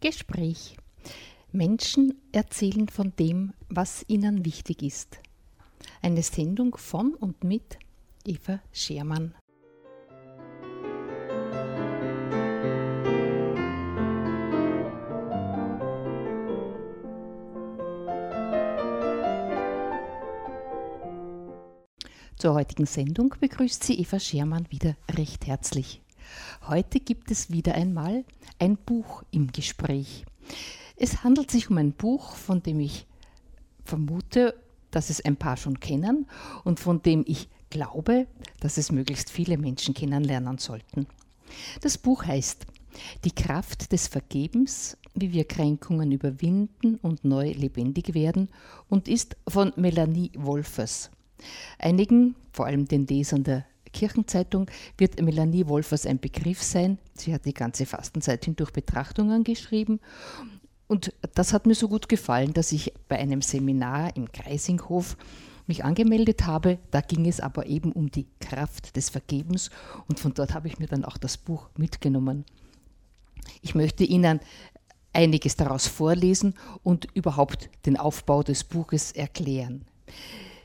Gespräch. Menschen erzählen von dem, was ihnen wichtig ist. Eine Sendung von und mit Eva Schermann. Zur heutigen Sendung begrüßt sie Eva Schermann wieder recht herzlich. Heute gibt es wieder einmal ein Buch im Gespräch. Es handelt sich um ein Buch, von dem ich vermute, dass es ein paar schon kennen und von dem ich glaube, dass es möglichst viele Menschen kennenlernen sollten. Das Buch heißt Die Kraft des Vergebens, wie wir Kränkungen überwinden und neu lebendig werden und ist von Melanie Wolfers. Einigen, vor allem den Lesern der Kirchenzeitung wird Melanie Wolfers ein Begriff sein. Sie hat die ganze Fastenzeit hindurch Betrachtungen geschrieben. Und das hat mir so gut gefallen, dass ich bei einem Seminar im Kreisinghof mich angemeldet habe. Da ging es aber eben um die Kraft des Vergebens und von dort habe ich mir dann auch das Buch mitgenommen. Ich möchte Ihnen einiges daraus vorlesen und überhaupt den Aufbau des Buches erklären.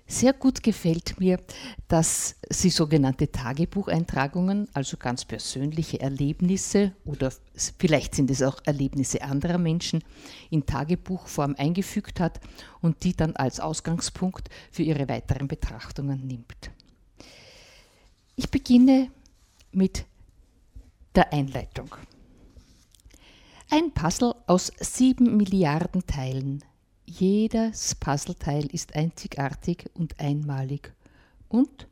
Sehr gut gefällt mir, dass sie sogenannte Tagebucheintragungen, also ganz persönliche Erlebnisse oder vielleicht sind es auch Erlebnisse anderer Menschen, in Tagebuchform eingefügt hat und die dann als Ausgangspunkt für ihre weiteren Betrachtungen nimmt. Ich beginne mit der Einleitung. Ein Puzzle aus sieben Milliarden Teilen jedes Puzzleteil ist einzigartig und einmalig und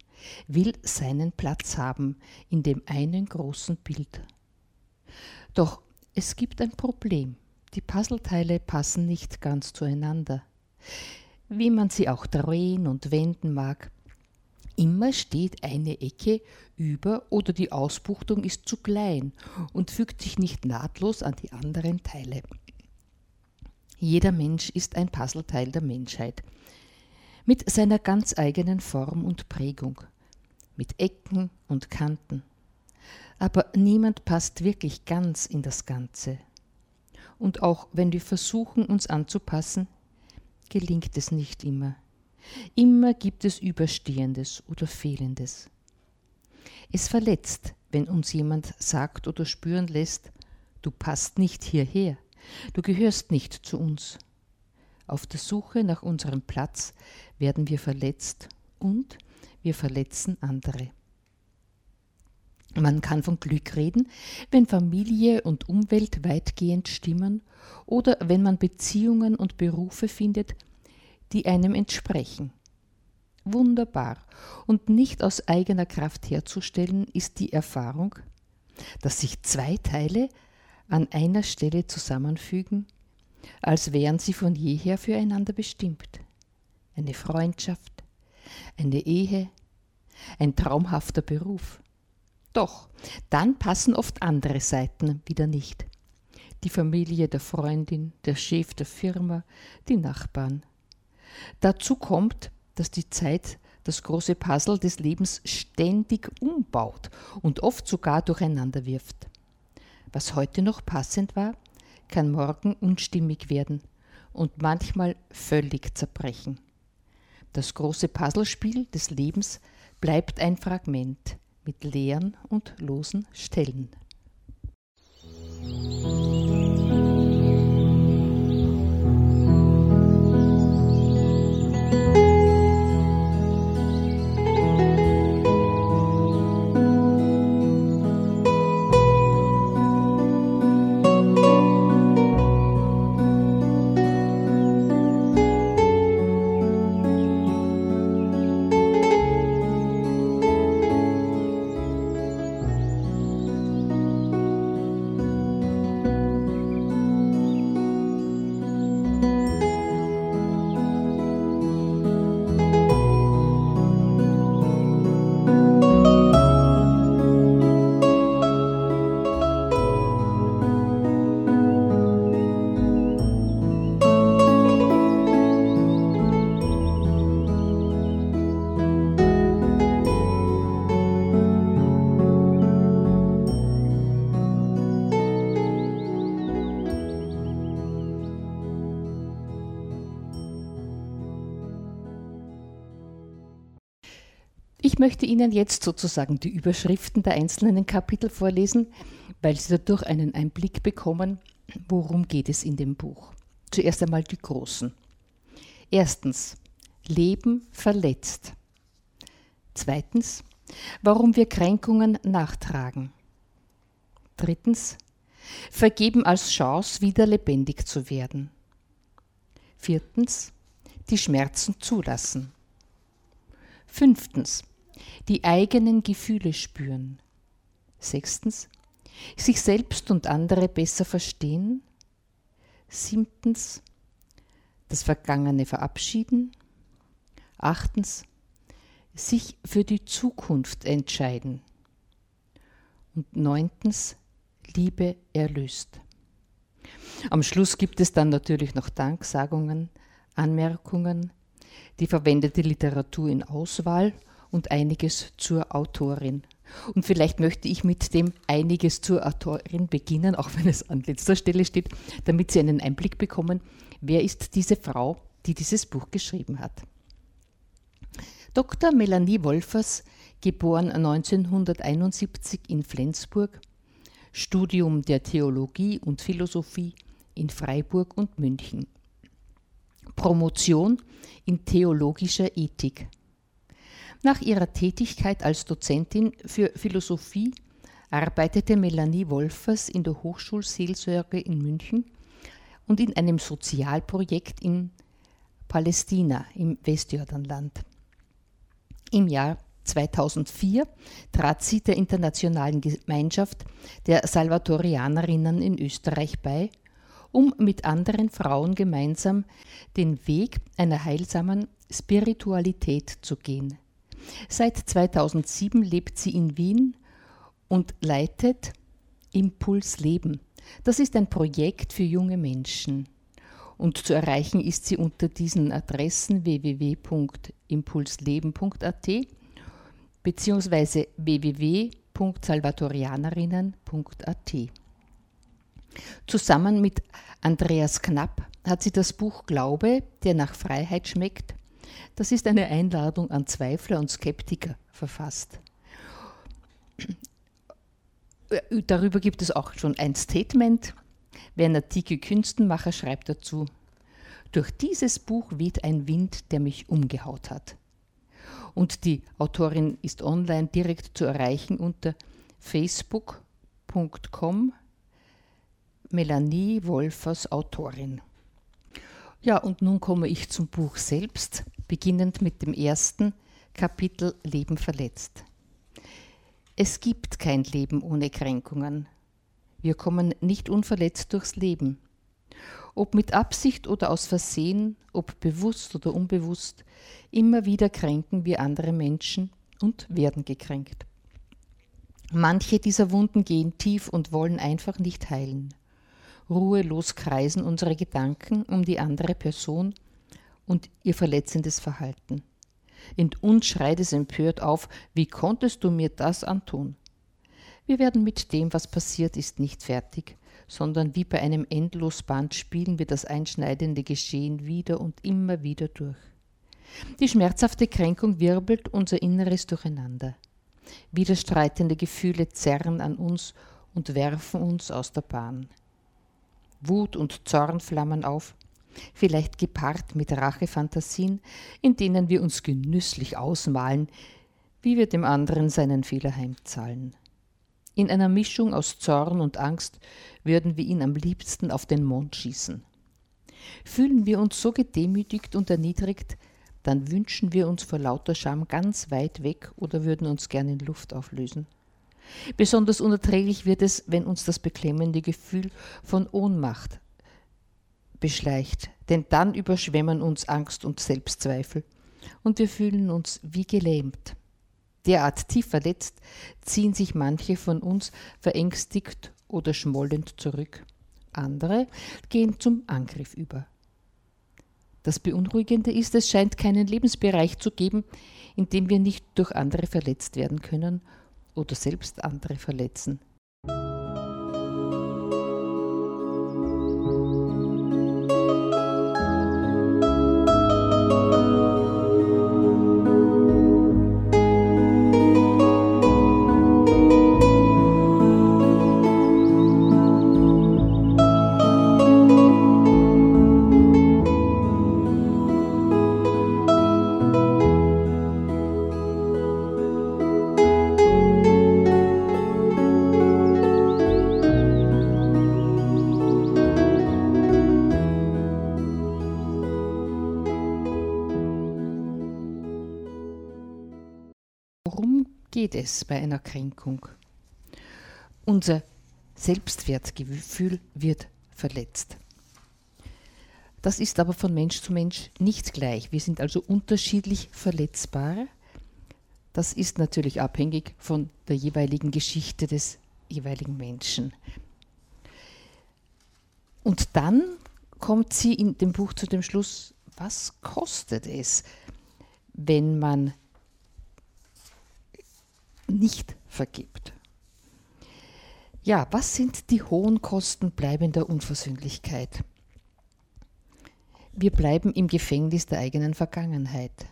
will seinen Platz haben in dem einen großen Bild. Doch es gibt ein Problem. Die Puzzleteile passen nicht ganz zueinander. Wie man sie auch drehen und wenden mag, immer steht eine Ecke über oder die Ausbuchtung ist zu klein und fügt sich nicht nahtlos an die anderen Teile. Jeder Mensch ist ein Puzzleteil der Menschheit. Mit seiner ganz eigenen Form und Prägung. Mit Ecken und Kanten. Aber niemand passt wirklich ganz in das Ganze. Und auch wenn wir versuchen, uns anzupassen, gelingt es nicht immer. Immer gibt es Überstehendes oder Fehlendes. Es verletzt, wenn uns jemand sagt oder spüren lässt, du passt nicht hierher. Du gehörst nicht zu uns. Auf der Suche nach unserem Platz werden wir verletzt und wir verletzen andere. Man kann von Glück reden, wenn Familie und Umwelt weitgehend stimmen oder wenn man Beziehungen und Berufe findet, die einem entsprechen. Wunderbar und nicht aus eigener Kraft herzustellen ist die Erfahrung, dass sich zwei Teile an einer Stelle zusammenfügen, als wären sie von jeher füreinander bestimmt. Eine Freundschaft, eine Ehe, ein traumhafter Beruf. Doch, dann passen oft andere Seiten wieder nicht. Die Familie der Freundin, der Chef der Firma, die Nachbarn. Dazu kommt, dass die Zeit das große Puzzle des Lebens ständig umbaut und oft sogar durcheinander wirft. Was heute noch passend war, kann morgen unstimmig werden und manchmal völlig zerbrechen. Das große Puzzlespiel des Lebens bleibt ein Fragment mit leeren und losen Stellen. Möchte Ihnen jetzt sozusagen die Überschriften der einzelnen Kapitel vorlesen, weil Sie dadurch einen Einblick bekommen, worum geht es in dem Buch. Zuerst einmal die großen. Erstens, Leben verletzt. Zweitens, warum wir Kränkungen nachtragen. Drittens, vergeben als Chance, wieder lebendig zu werden. Viertens, die Schmerzen zulassen. Fünftens, die eigenen Gefühle spüren. Sechstens, sich selbst und andere besser verstehen. Siebtens, das Vergangene verabschieden. Achtens, sich für die Zukunft entscheiden. Und neuntens, Liebe erlöst. Am Schluss gibt es dann natürlich noch Danksagungen, Anmerkungen, die verwendete Literatur in Auswahl und einiges zur Autorin. Und vielleicht möchte ich mit dem einiges zur Autorin beginnen, auch wenn es an letzter Stelle steht, damit Sie einen Einblick bekommen, wer ist diese Frau, die dieses Buch geschrieben hat. Dr. Melanie Wolfers, geboren 1971 in Flensburg, Studium der Theologie und Philosophie in Freiburg und München. Promotion in theologischer Ethik. Nach ihrer Tätigkeit als Dozentin für Philosophie arbeitete Melanie Wolfers in der Hochschulseelsorge in München und in einem Sozialprojekt in Palästina im Westjordanland. Im Jahr 2004 trat sie der internationalen Gemeinschaft der Salvatorianerinnen in Österreich bei, um mit anderen Frauen gemeinsam den Weg einer heilsamen Spiritualität zu gehen. Seit 2007 lebt sie in Wien und leitet Impuls Leben. Das ist ein Projekt für junge Menschen. Und zu erreichen ist sie unter diesen Adressen www.impulsleben.at bzw. www.salvatorianerinnen.at. Zusammen mit Andreas Knapp hat sie das Buch Glaube, der nach Freiheit schmeckt. Das ist eine Einladung an Zweifler und Skeptiker verfasst. Darüber gibt es auch schon ein Statement. Werner Tike Künstenmacher schreibt dazu, durch dieses Buch weht ein Wind, der mich umgehaut hat. Und die Autorin ist online direkt zu erreichen unter facebook.com Melanie Wolfers Autorin. Ja, und nun komme ich zum Buch selbst, beginnend mit dem ersten Kapitel Leben verletzt. Es gibt kein Leben ohne Kränkungen. Wir kommen nicht unverletzt durchs Leben. Ob mit Absicht oder aus Versehen, ob bewusst oder unbewusst, immer wieder kränken wir andere Menschen und werden gekränkt. Manche dieser Wunden gehen tief und wollen einfach nicht heilen. Ruhelos kreisen unsere Gedanken um die andere Person und ihr verletzendes Verhalten. In uns schreit es empört auf, wie konntest du mir das antun? Wir werden mit dem, was passiert ist, nicht fertig, sondern wie bei einem Endlosband spielen wir das einschneidende Geschehen wieder und immer wieder durch. Die schmerzhafte Kränkung wirbelt unser Inneres durcheinander. Widerstreitende Gefühle zerren an uns und werfen uns aus der Bahn. Wut und Zorn flammen auf, vielleicht gepaart mit Rachefantasien, in denen wir uns genüsslich ausmalen, wie wir dem anderen seinen Fehler heimzahlen. In einer Mischung aus Zorn und Angst würden wir ihn am liebsten auf den Mond schießen. Fühlen wir uns so gedemütigt und erniedrigt, dann wünschen wir uns vor lauter Scham ganz weit weg oder würden uns gern in Luft auflösen. Besonders unerträglich wird es, wenn uns das beklemmende Gefühl von Ohnmacht beschleicht, denn dann überschwemmen uns Angst und Selbstzweifel und wir fühlen uns wie gelähmt. Derart tief verletzt ziehen sich manche von uns verängstigt oder schmollend zurück. Andere gehen zum Angriff über. Das Beunruhigende ist, es scheint keinen Lebensbereich zu geben, in dem wir nicht durch andere verletzt werden können oder selbst andere verletzen. Es bei einer Kränkung? Unser Selbstwertgefühl wird verletzt. Das ist aber von Mensch zu Mensch nicht gleich. Wir sind also unterschiedlich verletzbar. Das ist natürlich abhängig von der jeweiligen Geschichte des jeweiligen Menschen. Und dann kommt sie in dem Buch zu dem Schluss, was kostet es, wenn man nicht vergibt? Ja, was sind die hohen Kosten bleibender Unversöhnlichkeit? Wir bleiben im Gefängnis der eigenen Vergangenheit.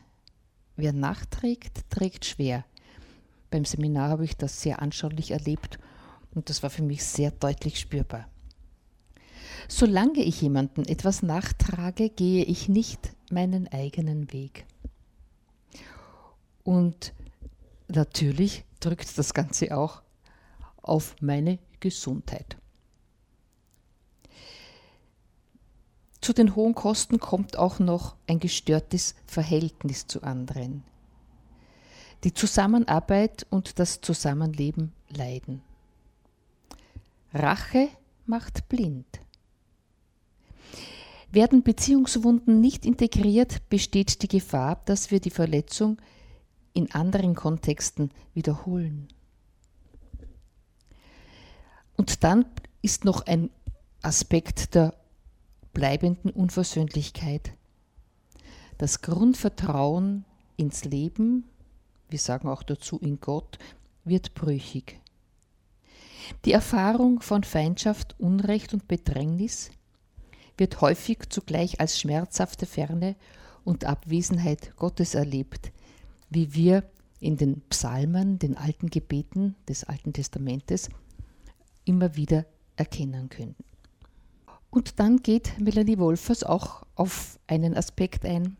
Wer nachträgt, trägt schwer. Beim Seminar habe ich das sehr anschaulich erlebt und das war für mich sehr deutlich spürbar. Solange ich jemanden etwas nachtrage, gehe ich nicht meinen eigenen Weg. Und natürlich drückt das Ganze auch auf meine Gesundheit. Zu den hohen Kosten kommt auch noch ein gestörtes Verhältnis zu anderen. Die Zusammenarbeit und das Zusammenleben leiden. Rache macht blind. Werden Beziehungswunden nicht integriert, besteht die Gefahr, dass wir die Verletzung in anderen Kontexten wiederholen. Und dann ist noch ein Aspekt der bleibenden Unversöhnlichkeit. Das Grundvertrauen ins Leben, wir sagen auch dazu in Gott, wird brüchig. Die Erfahrung von Feindschaft, Unrecht und Bedrängnis wird häufig zugleich als schmerzhafte Ferne und Abwesenheit Gottes erlebt, wie wir in den Psalmen, den alten Gebeten des Alten Testamentes immer wieder erkennen können. Und dann geht Melanie Wolfers auch auf einen Aspekt ein,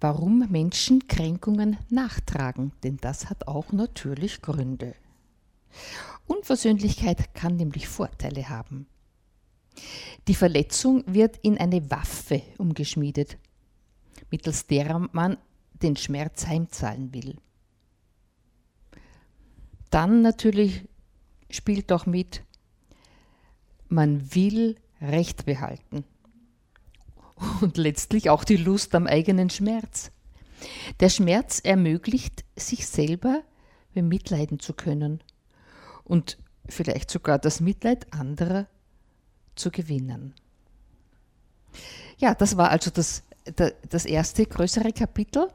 warum Menschen Kränkungen nachtragen, denn das hat auch natürlich Gründe. Unversöhnlichkeit kann nämlich Vorteile haben. Die Verletzung wird in eine Waffe umgeschmiedet, mittels derer man den Schmerz heimzahlen will. Dann natürlich spielt auch mit, man will Recht behalten. Und letztlich auch die Lust am eigenen Schmerz. Der Schmerz ermöglicht, sich selber bemitleiden zu können und vielleicht sogar das Mitleid anderer zu gewinnen. Ja, das war also das, das erste größere Kapitel,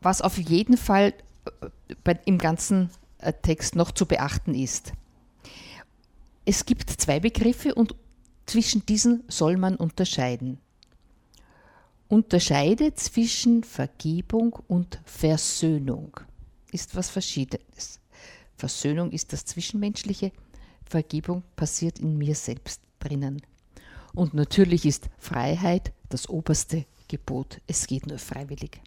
was auf jeden Fall äh, im ganzen äh, Text noch zu beachten ist. Es gibt zwei Begriffe und zwischen diesen soll man unterscheiden. Unterscheide zwischen Vergebung und Versöhnung ist was Verschiedenes. Versöhnung ist das Zwischenmenschliche, Vergebung passiert in mir selbst drinnen. Und natürlich ist Freiheit das oberste Gebot. Es geht nur freiwillig.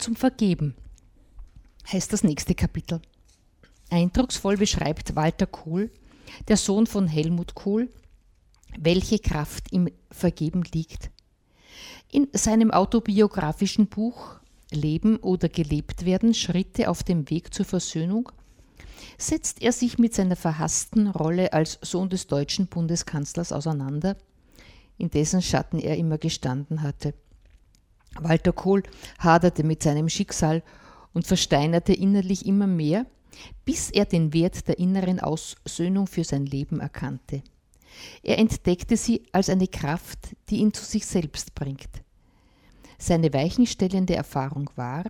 Zum Vergeben heißt das nächste Kapitel. Eindrucksvoll beschreibt Walter Kohl, der Sohn von Helmut Kohl, welche Kraft im Vergeben liegt. In seinem autobiografischen Buch Leben oder gelebt werden, Schritte auf dem Weg zur Versöhnung, setzt er sich mit seiner verhassten Rolle als Sohn des deutschen Bundeskanzlers auseinander, in dessen Schatten er immer gestanden hatte. Walter Kohl haderte mit seinem Schicksal und versteinerte innerlich immer mehr, bis er den Wert der inneren Aussöhnung für sein Leben erkannte. Er entdeckte sie als eine Kraft, die ihn zu sich selbst bringt. Seine weichenstellende Erfahrung war,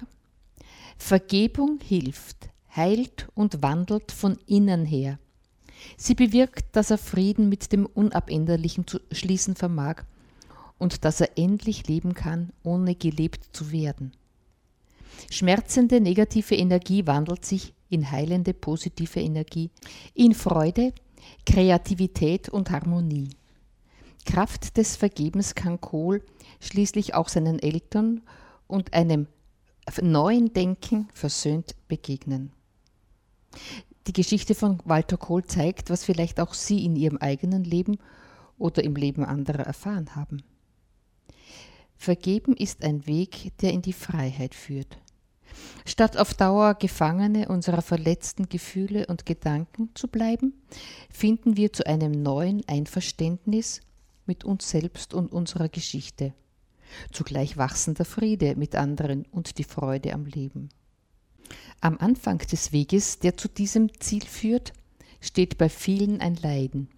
Vergebung hilft, heilt und wandelt von innen her. Sie bewirkt, dass er Frieden mit dem Unabänderlichen zu schließen vermag und dass er endlich leben kann, ohne gelebt zu werden. Schmerzende negative Energie wandelt sich in heilende positive Energie, in Freude, Kreativität und Harmonie. Kraft des Vergebens kann Kohl schließlich auch seinen Eltern und einem neuen Denken versöhnt begegnen. Die Geschichte von Walter Kohl zeigt, was vielleicht auch Sie in Ihrem eigenen Leben oder im Leben anderer erfahren haben. Vergeben ist ein Weg, der in die Freiheit führt. Statt auf Dauer Gefangene unserer verletzten Gefühle und Gedanken zu bleiben, finden wir zu einem neuen Einverständnis mit uns selbst und unserer Geschichte. Zugleich wachsender Friede mit anderen und die Freude am Leben. Am Anfang des Weges, der zu diesem Ziel führt, steht bei vielen ein Leiden.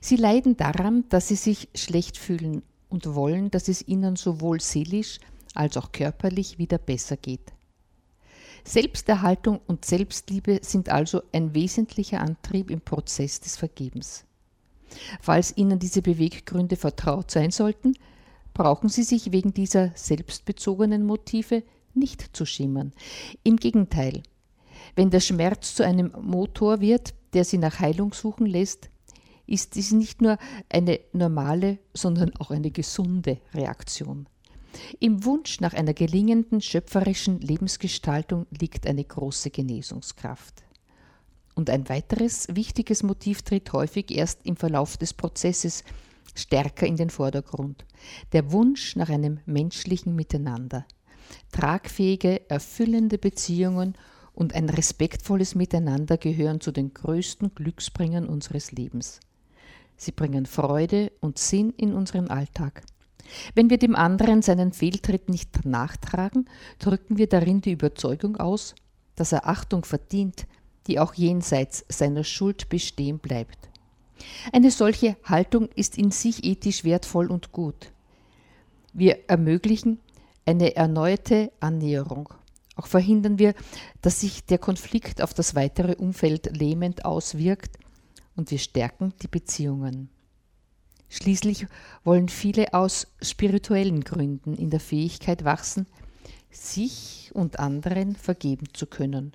Sie leiden daran, dass sie sich schlecht fühlen und wollen, dass es ihnen sowohl seelisch als auch körperlich wieder besser geht. Selbsterhaltung und Selbstliebe sind also ein wesentlicher Antrieb im Prozess des Vergebens. Falls Ihnen diese Beweggründe vertraut sein sollten, brauchen Sie sich wegen dieser selbstbezogenen Motive nicht zu schimmern. Im Gegenteil, wenn der Schmerz zu einem Motor wird, der Sie nach Heilung suchen lässt, ist dies nicht nur eine normale, sondern auch eine gesunde Reaktion. Im Wunsch nach einer gelingenden schöpferischen Lebensgestaltung liegt eine große Genesungskraft. Und ein weiteres wichtiges Motiv tritt häufig erst im Verlauf des Prozesses stärker in den Vordergrund. Der Wunsch nach einem menschlichen Miteinander. Tragfähige, erfüllende Beziehungen und ein respektvolles Miteinander gehören zu den größten Glücksbringern unseres Lebens. Sie bringen Freude und Sinn in unseren Alltag. Wenn wir dem anderen seinen Fehltritt nicht nachtragen, drücken wir darin die Überzeugung aus, dass er Achtung verdient, die auch jenseits seiner Schuld bestehen bleibt. Eine solche Haltung ist in sich ethisch wertvoll und gut. Wir ermöglichen eine erneute Annäherung. Auch verhindern wir, dass sich der Konflikt auf das weitere Umfeld lähmend auswirkt und wir stärken die Beziehungen. Schließlich wollen viele aus spirituellen Gründen in der Fähigkeit wachsen, sich und anderen vergeben zu können.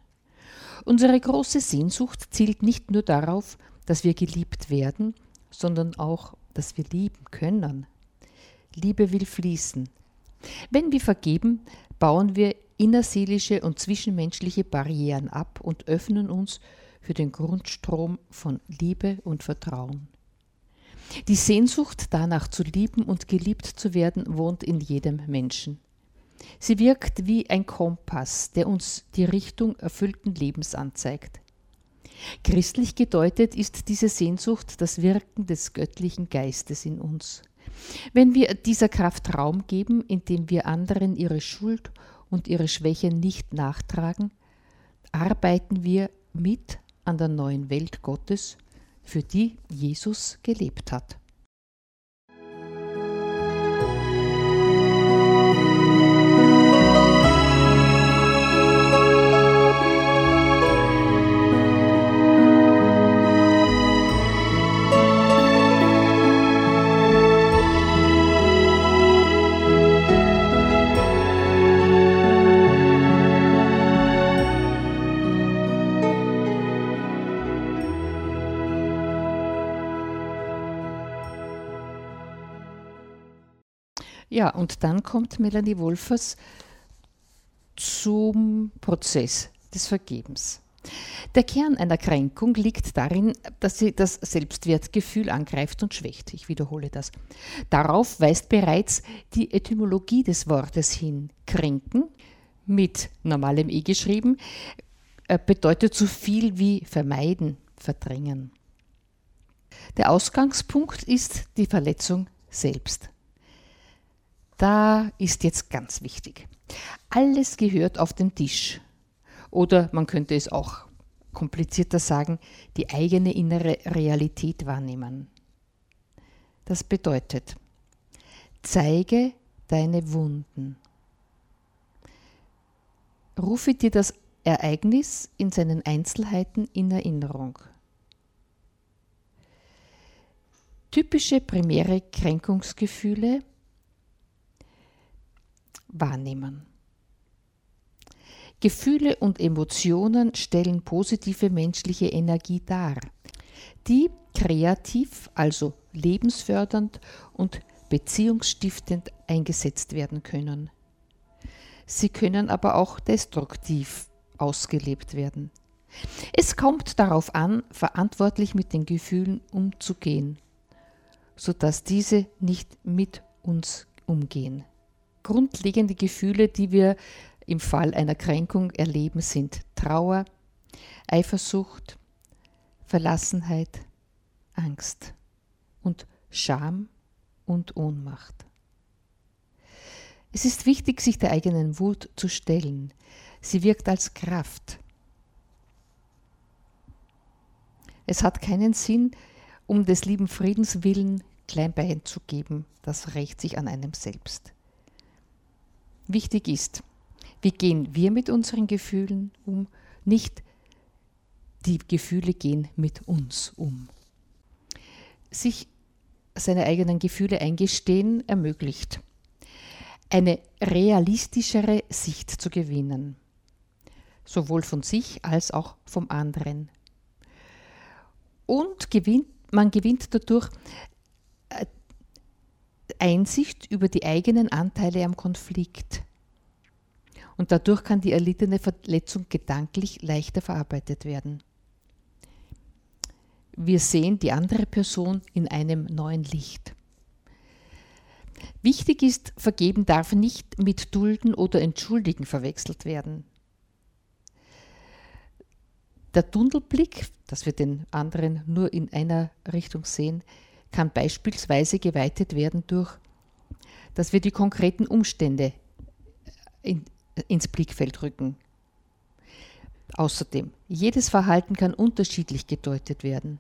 Unsere große Sehnsucht zielt nicht nur darauf, dass wir geliebt werden, sondern auch, dass wir lieben können. Liebe will fließen. Wenn wir vergeben, bauen wir innerseelische und zwischenmenschliche Barrieren ab und öffnen uns den Grundstrom von Liebe und Vertrauen. Die Sehnsucht danach zu lieben und geliebt zu werden wohnt in jedem Menschen. Sie wirkt wie ein Kompass, der uns die Richtung erfüllten Lebens anzeigt. Christlich gedeutet ist diese Sehnsucht das Wirken des göttlichen Geistes in uns. Wenn wir dieser Kraft Raum geben, indem wir anderen ihre Schuld und ihre Schwäche nicht nachtragen, arbeiten wir mit an der neuen Welt Gottes, für die Jesus gelebt hat. Ja, und dann kommt Melanie Wolfers zum Prozess des Vergebens. Der Kern einer Kränkung liegt darin, dass sie das Selbstwertgefühl angreift und schwächt. Ich wiederhole das. Darauf weist bereits die Etymologie des Wortes hin. Kränken, mit normalem E geschrieben, äh, bedeutet so viel wie vermeiden, verdrängen. Der Ausgangspunkt ist die Verletzung selbst. Da ist jetzt ganz wichtig. Alles gehört auf den Tisch. Oder man könnte es auch komplizierter sagen, die eigene innere Realität wahrnehmen. Das bedeutet, zeige deine Wunden. Rufe dir das Ereignis in seinen Einzelheiten in Erinnerung. Typische primäre Kränkungsgefühle wahrnehmen. Gefühle und Emotionen stellen positive menschliche Energie dar, die kreativ, also lebensfördernd und beziehungsstiftend eingesetzt werden können. Sie können aber auch destruktiv ausgelebt werden. Es kommt darauf an, verantwortlich mit den Gefühlen umzugehen, sodass diese nicht mit uns umgehen. Grundlegende Gefühle, die wir im Fall einer Kränkung erleben, sind Trauer, Eifersucht, Verlassenheit, Angst und Scham und Ohnmacht. Es ist wichtig, sich der eigenen Wut zu stellen. Sie wirkt als Kraft. Es hat keinen Sinn, um des lieben Friedens willen klein beizugeben. Das rächt sich an einem selbst. Wichtig ist, wie gehen wir mit unseren Gefühlen um? Nicht die Gefühle gehen mit uns um. Sich seine eigenen Gefühle eingestehen ermöglicht, eine realistischere Sicht zu gewinnen, sowohl von sich als auch vom anderen. Und gewinnt, man gewinnt dadurch Einsicht über die eigenen Anteile am Konflikt. Und dadurch kann die erlittene Verletzung gedanklich leichter verarbeitet werden. Wir sehen die andere Person in einem neuen Licht. Wichtig ist, vergeben darf nicht mit dulden oder entschuldigen verwechselt werden. Der Tunnelblick, dass wir den anderen nur in einer Richtung sehen, kann beispielsweise geweitet werden durch, dass wir die konkreten Umstände in, ins Blickfeld rücken. Außerdem, jedes Verhalten kann unterschiedlich gedeutet werden.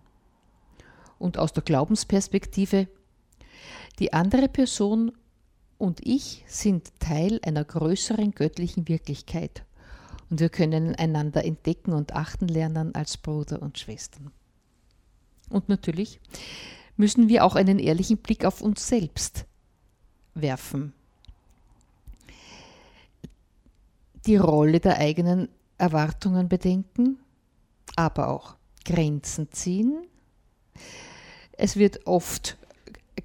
Und aus der Glaubensperspektive, die andere Person und ich sind Teil einer größeren göttlichen Wirklichkeit und wir können einander entdecken und achten lernen als Bruder und Schwestern. Und natürlich müssen wir auch einen ehrlichen Blick auf uns selbst werfen die Rolle der eigenen Erwartungen bedenken, aber auch Grenzen ziehen. Es wird oft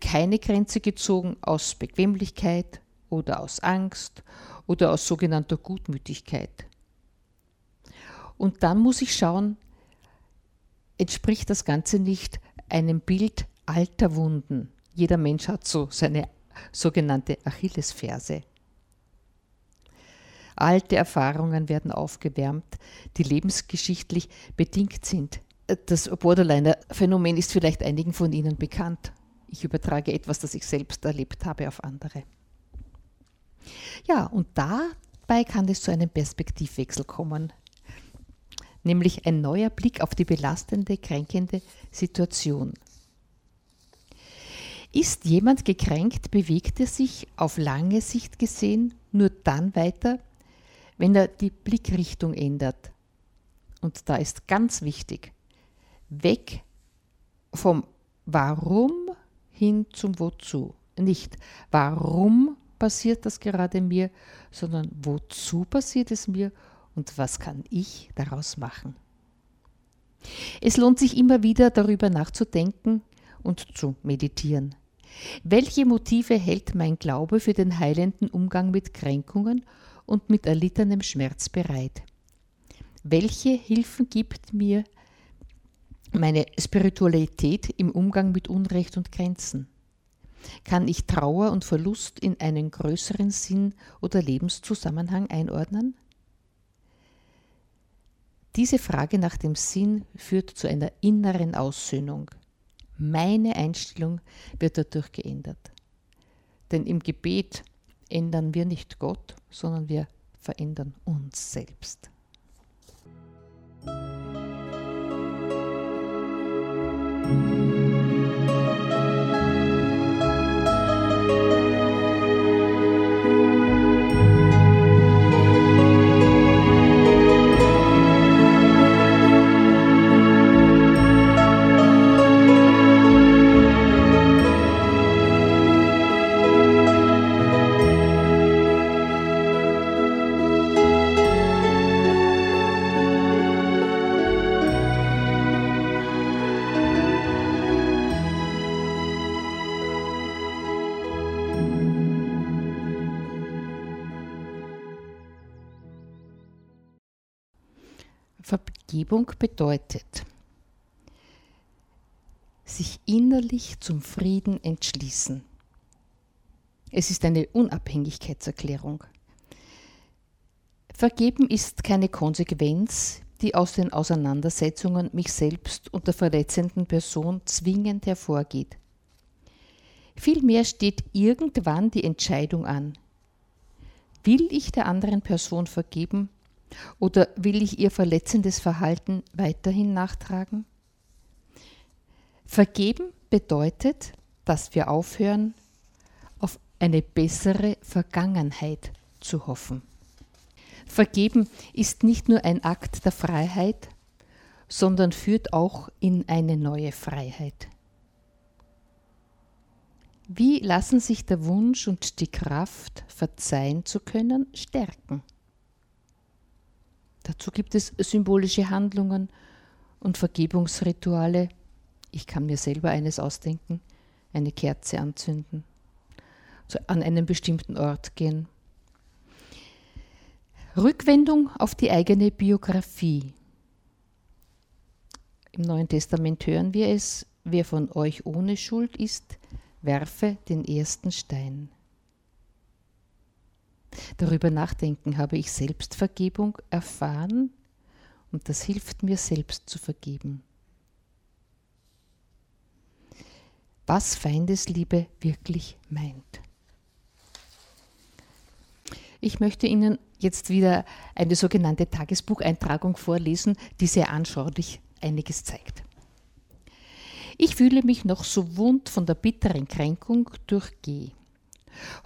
keine Grenze gezogen aus Bequemlichkeit oder aus Angst oder aus sogenannter Gutmütigkeit. Und dann muss ich schauen, entspricht das Ganze nicht einem Bild alter Wunden. Jeder Mensch hat so seine sogenannte Achillesferse. Alte Erfahrungen werden aufgewärmt, die lebensgeschichtlich bedingt sind. Das Borderliner-Phänomen ist vielleicht einigen von Ihnen bekannt. Ich übertrage etwas, das ich selbst erlebt habe, auf andere. Ja, und dabei kann es zu einem Perspektivwechsel kommen, nämlich ein neuer Blick auf die belastende, kränkende Situation. Ist jemand gekränkt, bewegt er sich auf lange Sicht gesehen nur dann weiter, wenn er die Blickrichtung ändert. Und da ist ganz wichtig, weg vom Warum hin zum Wozu. Nicht warum passiert das gerade mir, sondern wozu passiert es mir und was kann ich daraus machen. Es lohnt sich immer wieder darüber nachzudenken und zu meditieren. Welche Motive hält mein Glaube für den heilenden Umgang mit Kränkungen und mit erlittenem Schmerz bereit. Welche Hilfen gibt mir meine Spiritualität im Umgang mit Unrecht und Grenzen? Kann ich Trauer und Verlust in einen größeren Sinn oder Lebenszusammenhang einordnen? Diese Frage nach dem Sinn führt zu einer inneren Aussöhnung. Meine Einstellung wird dadurch geändert. Denn im Gebet ändern wir nicht Gott, sondern wir verändern uns selbst. Vergebung bedeutet, sich innerlich zum Frieden entschließen. Es ist eine Unabhängigkeitserklärung. Vergeben ist keine Konsequenz, die aus den Auseinandersetzungen mich selbst und der verletzenden Person zwingend hervorgeht. Vielmehr steht irgendwann die Entscheidung an. Will ich der anderen Person vergeben oder will ich ihr verletzendes Verhalten weiterhin nachtragen? Vergeben bedeutet, dass wir aufhören, auf eine bessere Vergangenheit zu hoffen. Vergeben ist nicht nur ein Akt der Freiheit, sondern führt auch in eine neue Freiheit. Wie lassen sich der Wunsch und die Kraft, verzeihen zu können, stärken? Dazu gibt es symbolische Handlungen und Vergebungsrituale. Ich kann mir selber eines ausdenken, eine Kerze anzünden, an einen bestimmten Ort gehen, Rückwendung auf die eigene Biografie. Im Neuen Testament hören wir es, wer von euch ohne Schuld ist, werfe den ersten Stein. Darüber nachdenken habe ich Selbstvergebung erfahren und das hilft mir selbst zu vergeben. Was Feindesliebe wirklich meint. Ich möchte Ihnen jetzt wieder eine sogenannte Tagesbucheintragung vorlesen, die sehr anschaulich einiges zeigt. Ich fühle mich noch so wund von der bitteren Kränkung durch G.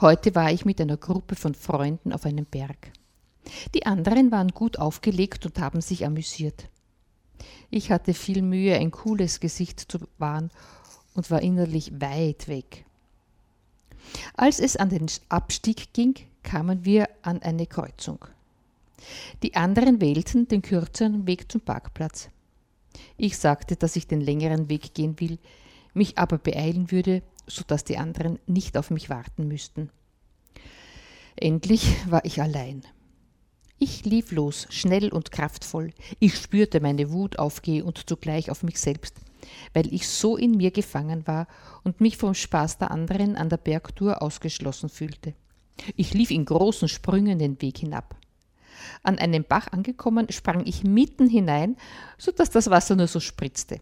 Heute war ich mit einer Gruppe von Freunden auf einem Berg. Die anderen waren gut aufgelegt und haben sich amüsiert. Ich hatte viel Mühe, ein cooles Gesicht zu wahren und war innerlich weit weg. Als es an den Abstieg ging, kamen wir an eine Kreuzung. Die anderen wählten den kürzeren Weg zum Parkplatz. Ich sagte, dass ich den längeren Weg gehen will, mich aber beeilen würde, so dass die anderen nicht auf mich warten müssten. Endlich war ich allein. Ich lief los, schnell und kraftvoll. Ich spürte meine Wut aufgehen und zugleich auf mich selbst, weil ich so in mir gefangen war und mich vom Spaß der anderen an der Bergtour ausgeschlossen fühlte. Ich lief in großen Sprüngen den Weg hinab. An einem Bach angekommen, sprang ich mitten hinein, so dass das Wasser nur so spritzte.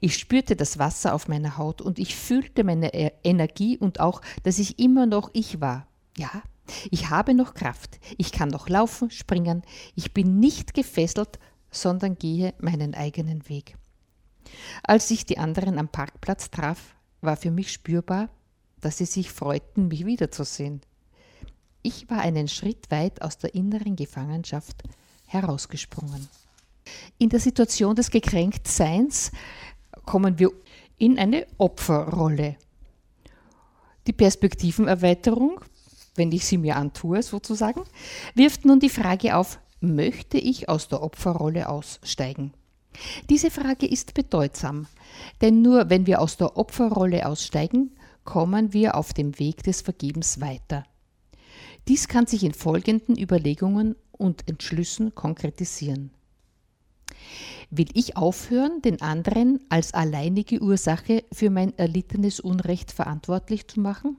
Ich spürte das Wasser auf meiner Haut und ich fühlte meine e- Energie und auch, dass ich immer noch ich war. Ja, ich habe noch Kraft. Ich kann noch laufen, springen. Ich bin nicht gefesselt, sondern gehe meinen eigenen Weg. Als ich die anderen am Parkplatz traf, war für mich spürbar, dass sie sich freuten, mich wiederzusehen. Ich war einen Schritt weit aus der inneren Gefangenschaft herausgesprungen. In der Situation des Gekränktseins kommen wir in eine Opferrolle. Die Perspektivenerweiterung, wenn ich sie mir antue sozusagen, wirft nun die Frage auf, möchte ich aus der Opferrolle aussteigen? Diese Frage ist bedeutsam, denn nur wenn wir aus der Opferrolle aussteigen, kommen wir auf dem Weg des Vergebens weiter. Dies kann sich in folgenden Überlegungen und Entschlüssen konkretisieren. Will ich aufhören, den anderen als alleinige Ursache für mein erlittenes Unrecht verantwortlich zu machen?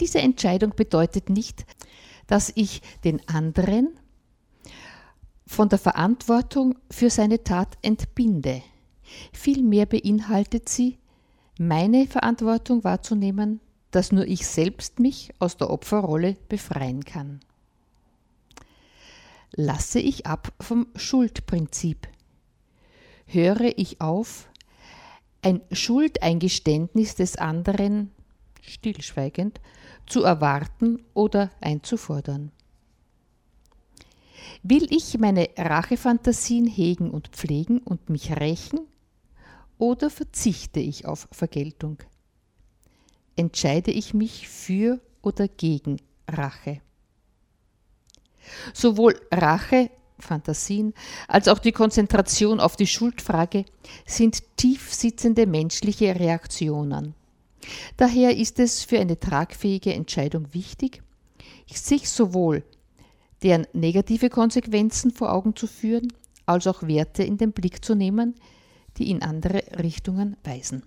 Diese Entscheidung bedeutet nicht, dass ich den anderen von der Verantwortung für seine Tat entbinde. Vielmehr beinhaltet sie, meine Verantwortung wahrzunehmen, dass nur ich selbst mich aus der Opferrolle befreien kann. Lasse ich ab vom Schuldprinzip. Höre ich auf, ein Schuldeingeständnis des anderen stillschweigend zu erwarten oder einzufordern. Will ich meine Rachefantasien hegen und pflegen und mich rächen oder verzichte ich auf Vergeltung? entscheide ich mich für oder gegen Rache. Sowohl Rache, Fantasien, als auch die Konzentration auf die Schuldfrage sind tief sitzende menschliche Reaktionen. Daher ist es für eine tragfähige Entscheidung wichtig, sich sowohl deren negative Konsequenzen vor Augen zu führen, als auch Werte in den Blick zu nehmen, die in andere Richtungen weisen.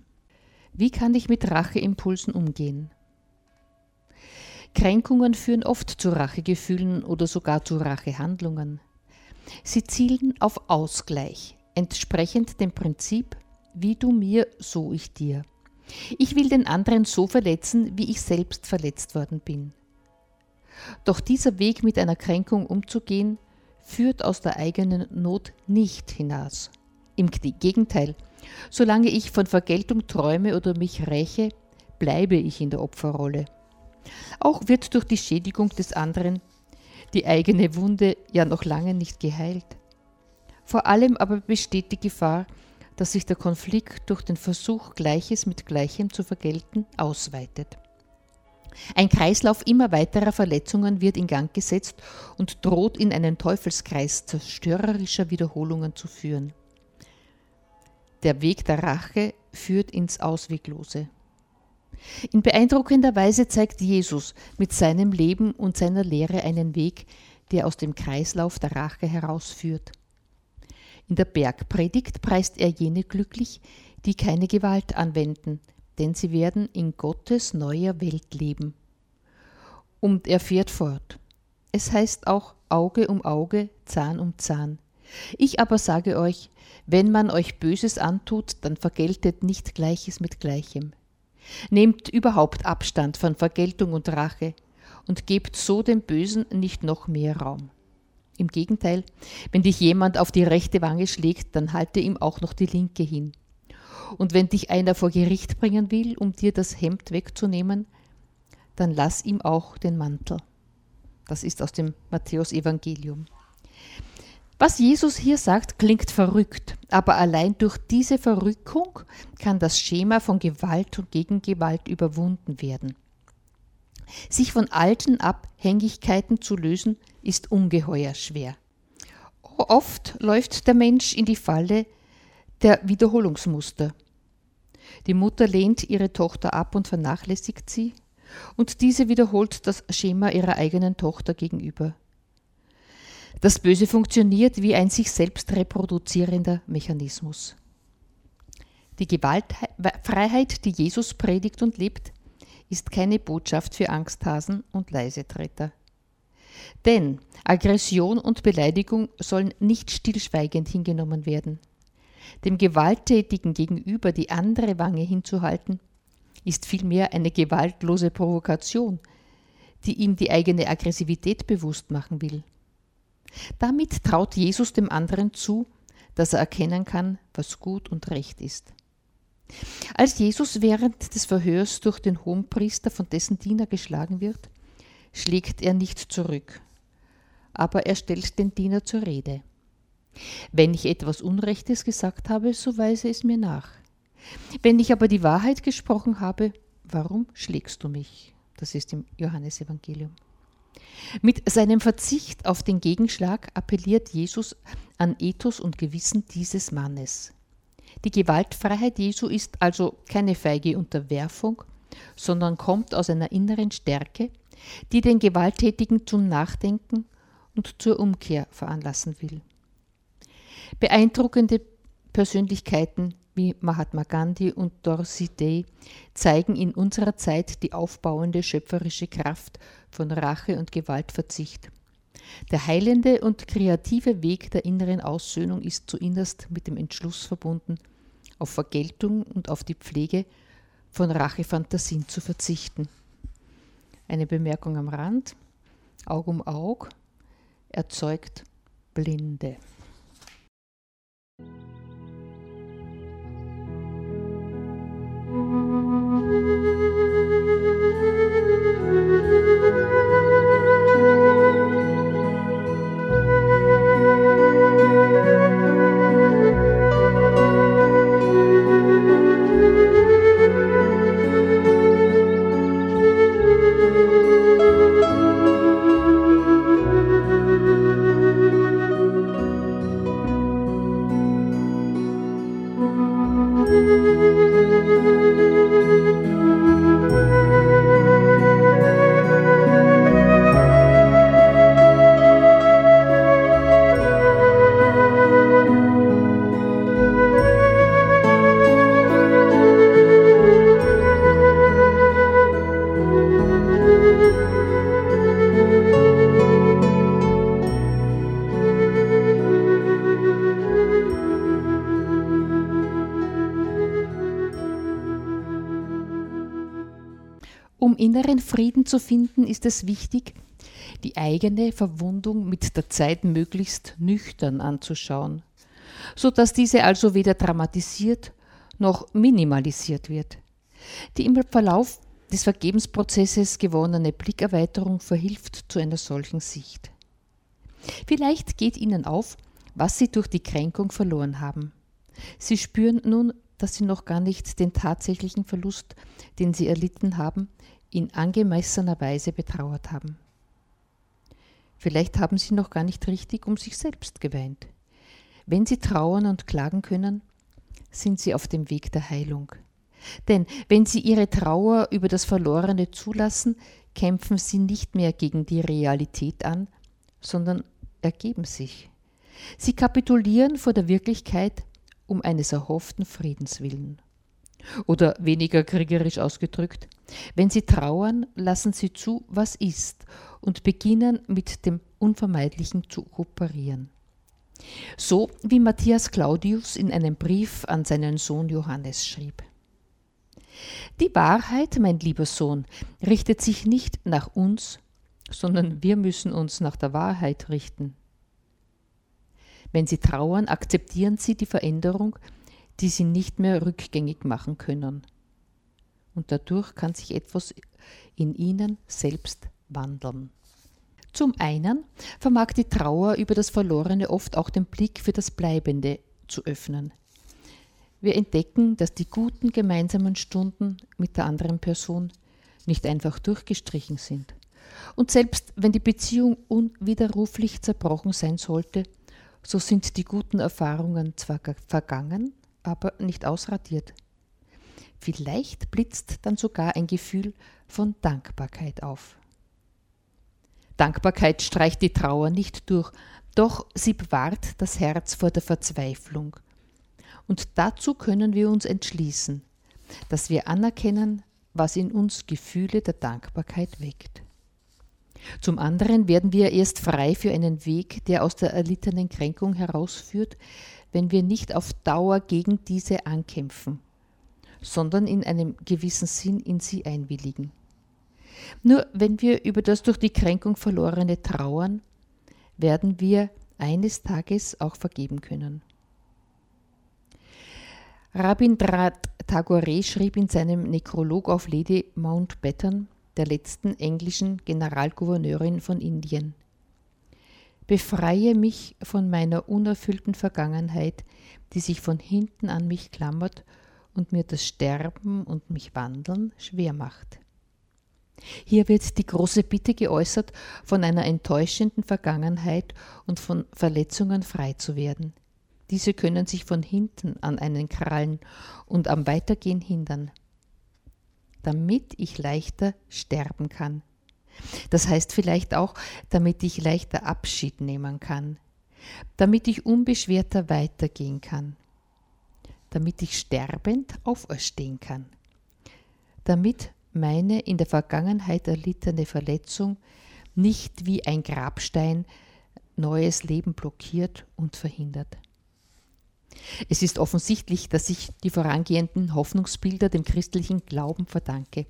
Wie kann ich mit Racheimpulsen umgehen? Kränkungen führen oft zu Rachegefühlen oder sogar zu Rachehandlungen. Sie zielen auf Ausgleich, entsprechend dem Prinzip, wie du mir, so ich dir. Ich will den anderen so verletzen, wie ich selbst verletzt worden bin. Doch dieser Weg mit einer Kränkung umzugehen, führt aus der eigenen Not nicht hinaus. Im Gegenteil, solange ich von Vergeltung träume oder mich räche, bleibe ich in der Opferrolle. Auch wird durch die Schädigung des anderen die eigene Wunde ja noch lange nicht geheilt. Vor allem aber besteht die Gefahr, dass sich der Konflikt durch den Versuch, Gleiches mit Gleichem zu vergelten, ausweitet. Ein Kreislauf immer weiterer Verletzungen wird in Gang gesetzt und droht in einen Teufelskreis zerstörerischer Wiederholungen zu führen. Der Weg der Rache führt ins Ausweglose. In beeindruckender Weise zeigt Jesus mit seinem Leben und seiner Lehre einen Weg, der aus dem Kreislauf der Rache herausführt. In der Bergpredigt preist er jene glücklich, die keine Gewalt anwenden, denn sie werden in Gottes neuer Welt leben. Und er fährt fort. Es heißt auch Auge um Auge, Zahn um Zahn. Ich aber sage euch, wenn man euch Böses antut, dann vergeltet nicht Gleiches mit Gleichem. Nehmt überhaupt Abstand von Vergeltung und Rache und gebt so dem Bösen nicht noch mehr Raum. Im Gegenteil, wenn dich jemand auf die rechte Wange schlägt, dann halte ihm auch noch die linke hin. Und wenn dich einer vor Gericht bringen will, um dir das Hemd wegzunehmen, dann lass ihm auch den Mantel. Das ist aus dem Matthäus-Evangelium. Was Jesus hier sagt, klingt verrückt, aber allein durch diese Verrückung kann das Schema von Gewalt und Gegengewalt überwunden werden. Sich von alten Abhängigkeiten zu lösen, ist ungeheuer schwer. Oft läuft der Mensch in die Falle der Wiederholungsmuster. Die Mutter lehnt ihre Tochter ab und vernachlässigt sie, und diese wiederholt das Schema ihrer eigenen Tochter gegenüber. Das Böse funktioniert wie ein sich selbst reproduzierender Mechanismus. Die Gewaltfreiheit, die Jesus predigt und lebt, ist keine Botschaft für Angsthasen und Leisetreter. Denn Aggression und Beleidigung sollen nicht stillschweigend hingenommen werden. Dem Gewalttätigen gegenüber die andere Wange hinzuhalten, ist vielmehr eine gewaltlose Provokation, die ihm die eigene Aggressivität bewusst machen will. Damit traut Jesus dem anderen zu, dass er erkennen kann, was gut und recht ist. Als Jesus während des Verhörs durch den Hohenpriester von dessen Diener geschlagen wird, schlägt er nicht zurück, aber er stellt den Diener zur Rede. Wenn ich etwas Unrechtes gesagt habe, so weise es mir nach. Wenn ich aber die Wahrheit gesprochen habe, warum schlägst du mich? Das ist im Johannesevangelium. Mit seinem Verzicht auf den Gegenschlag appelliert Jesus an Ethos und Gewissen dieses Mannes. Die Gewaltfreiheit Jesu ist also keine feige Unterwerfung, sondern kommt aus einer inneren Stärke, die den Gewalttätigen zum Nachdenken und zur Umkehr veranlassen will. Beeindruckende Persönlichkeiten wie Mahatma Gandhi und Dorsey Day zeigen in unserer Zeit die aufbauende schöpferische Kraft von Rache und Gewaltverzicht. Der heilende und kreative Weg der inneren Aussöhnung ist zuinnerst mit dem Entschluss verbunden, auf Vergeltung und auf die Pflege von Rachefantasien zu verzichten. Eine Bemerkung am Rand. Aug um Aug erzeugt Blinde. zu finden, ist es wichtig, die eigene Verwundung mit der Zeit möglichst nüchtern anzuschauen, so dass diese also weder dramatisiert noch minimalisiert wird. Die im Verlauf des Vergebensprozesses gewonnene Blickerweiterung verhilft zu einer solchen Sicht. Vielleicht geht Ihnen auf, was Sie durch die Kränkung verloren haben. Sie spüren nun, dass Sie noch gar nicht den tatsächlichen Verlust, den Sie erlitten haben, in angemessener Weise betrauert haben. Vielleicht haben Sie noch gar nicht richtig um sich selbst geweint. Wenn Sie trauern und klagen können, sind Sie auf dem Weg der Heilung. Denn wenn Sie Ihre Trauer über das Verlorene zulassen, kämpfen Sie nicht mehr gegen die Realität an, sondern ergeben sich. Sie kapitulieren vor der Wirklichkeit um eines erhofften Friedens willen. Oder weniger kriegerisch ausgedrückt, wenn Sie trauern, lassen Sie zu, was ist, und beginnen mit dem Unvermeidlichen zu kooperieren. So wie Matthias Claudius in einem Brief an seinen Sohn Johannes schrieb. Die Wahrheit, mein lieber Sohn, richtet sich nicht nach uns, sondern wir müssen uns nach der Wahrheit richten. Wenn Sie trauern, akzeptieren Sie die Veränderung, die Sie nicht mehr rückgängig machen können. Und dadurch kann sich etwas in Ihnen selbst wandeln. Zum einen vermag die Trauer über das Verlorene oft auch den Blick für das Bleibende zu öffnen. Wir entdecken, dass die guten gemeinsamen Stunden mit der anderen Person nicht einfach durchgestrichen sind. Und selbst wenn die Beziehung unwiderruflich zerbrochen sein sollte, so sind die guten Erfahrungen zwar vergangen, aber nicht ausradiert. Vielleicht blitzt dann sogar ein Gefühl von Dankbarkeit auf. Dankbarkeit streicht die Trauer nicht durch, doch sie bewahrt das Herz vor der Verzweiflung. Und dazu können wir uns entschließen, dass wir anerkennen, was in uns Gefühle der Dankbarkeit weckt. Zum anderen werden wir erst frei für einen Weg, der aus der erlittenen Kränkung herausführt, wenn wir nicht auf Dauer gegen diese ankämpfen, sondern in einem gewissen Sinn in sie einwilligen. Nur wenn wir über das durch die Kränkung verlorene trauern, werden wir eines Tages auch vergeben können. Rabindranath Tagore schrieb in seinem Nekrolog auf Lady Mountbatten, der letzten englischen Generalgouverneurin von Indien. Befreie mich von meiner unerfüllten Vergangenheit, die sich von hinten an mich klammert und mir das Sterben und mich wandeln schwer macht. Hier wird die große Bitte geäußert, von einer enttäuschenden Vergangenheit und von Verletzungen frei zu werden. Diese können sich von hinten an einen krallen und am Weitergehen hindern damit ich leichter sterben kann. Das heißt vielleicht auch, damit ich leichter Abschied nehmen kann, damit ich unbeschwerter weitergehen kann, damit ich sterbend auferstehen kann, damit meine in der Vergangenheit erlittene Verletzung nicht wie ein Grabstein neues Leben blockiert und verhindert. Es ist offensichtlich, dass ich die vorangehenden Hoffnungsbilder dem christlichen Glauben verdanke,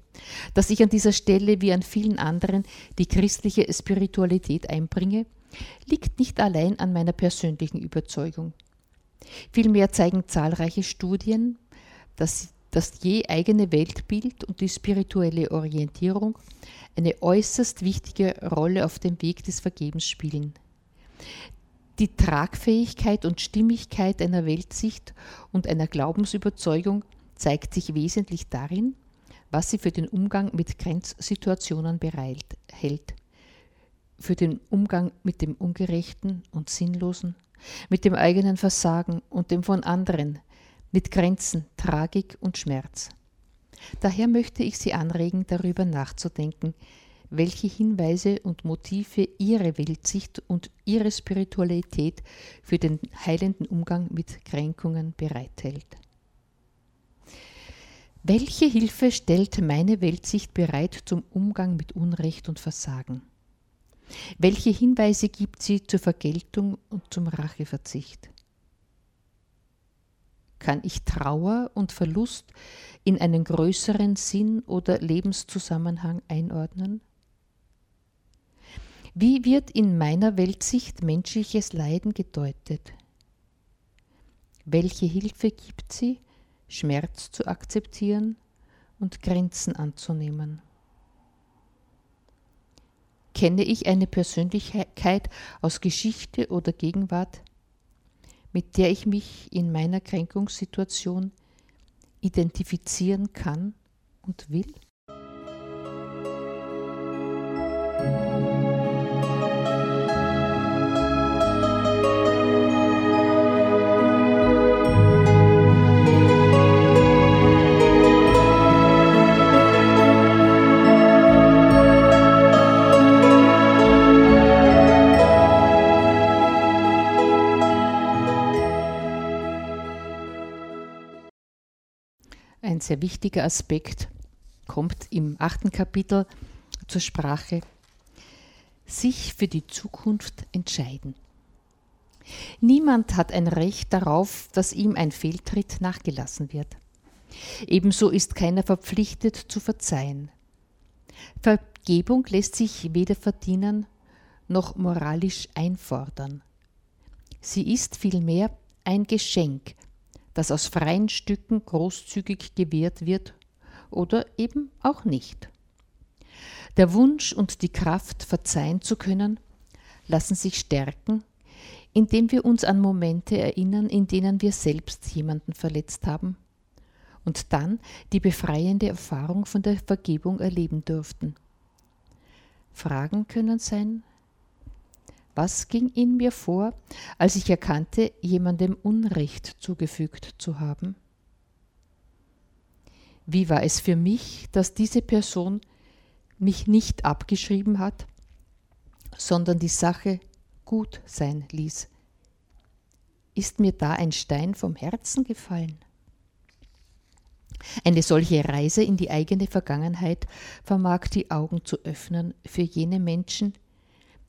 dass ich an dieser Stelle wie an vielen anderen die christliche Spiritualität einbringe, liegt nicht allein an meiner persönlichen Überzeugung. Vielmehr zeigen zahlreiche Studien, dass das je eigene Weltbild und die spirituelle Orientierung eine äußerst wichtige Rolle auf dem Weg des Vergebens spielen. Die Tragfähigkeit und Stimmigkeit einer Weltsicht und einer Glaubensüberzeugung zeigt sich wesentlich darin, was sie für den Umgang mit Grenzsituationen bereithält, für den Umgang mit dem Ungerechten und Sinnlosen, mit dem eigenen Versagen und dem von anderen, mit Grenzen, Tragik und Schmerz. Daher möchte ich Sie anregen, darüber nachzudenken, welche Hinweise und Motive ihre Weltsicht und ihre Spiritualität für den heilenden Umgang mit Kränkungen bereithält. Welche Hilfe stellt meine Weltsicht bereit zum Umgang mit Unrecht und Versagen? Welche Hinweise gibt sie zur Vergeltung und zum Racheverzicht? kann ich Trauer und Verlust in einen größeren Sinn oder Lebenszusammenhang einordnen? Wie wird in meiner Weltsicht menschliches Leiden gedeutet? Welche Hilfe gibt sie, Schmerz zu akzeptieren und Grenzen anzunehmen? Kenne ich eine Persönlichkeit aus Geschichte oder Gegenwart, mit der ich mich in meiner Kränkungssituation identifizieren kann und will? Ein sehr wichtiger Aspekt kommt im achten Kapitel zur Sprache. Sich für die Zukunft entscheiden. Niemand hat ein Recht darauf, dass ihm ein Fehltritt nachgelassen wird. Ebenso ist keiner verpflichtet zu verzeihen. Vergebung lässt sich weder verdienen noch moralisch einfordern. Sie ist vielmehr ein Geschenk, das aus freien Stücken großzügig gewährt wird oder eben auch nicht. Der Wunsch und die Kraft, verzeihen zu können, lassen sich stärken, indem wir uns an Momente erinnern, in denen wir selbst jemanden verletzt haben und dann die befreiende Erfahrung von der Vergebung erleben durften. Fragen können sein, was ging in mir vor, als ich erkannte, jemandem Unrecht zugefügt zu haben? Wie war es für mich, dass diese Person mich nicht abgeschrieben hat, sondern die Sache gut sein ließ? Ist mir da ein Stein vom Herzen gefallen? Eine solche Reise in die eigene Vergangenheit vermag die Augen zu öffnen für jene Menschen,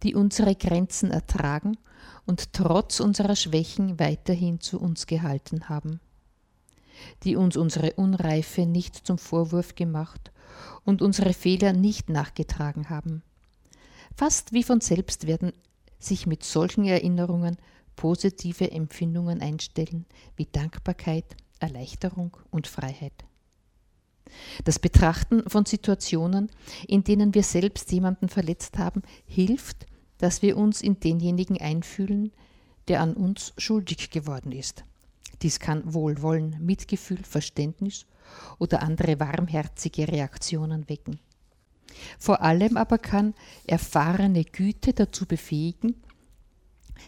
die unsere Grenzen ertragen und trotz unserer Schwächen weiterhin zu uns gehalten haben, die uns unsere Unreife nicht zum Vorwurf gemacht und unsere Fehler nicht nachgetragen haben. Fast wie von selbst werden sich mit solchen Erinnerungen positive Empfindungen einstellen, wie Dankbarkeit, Erleichterung und Freiheit. Das Betrachten von Situationen, in denen wir selbst jemanden verletzt haben, hilft, dass wir uns in denjenigen einfühlen, der an uns schuldig geworden ist. Dies kann Wohlwollen, Mitgefühl, Verständnis oder andere warmherzige Reaktionen wecken. Vor allem aber kann erfahrene Güte dazu befähigen,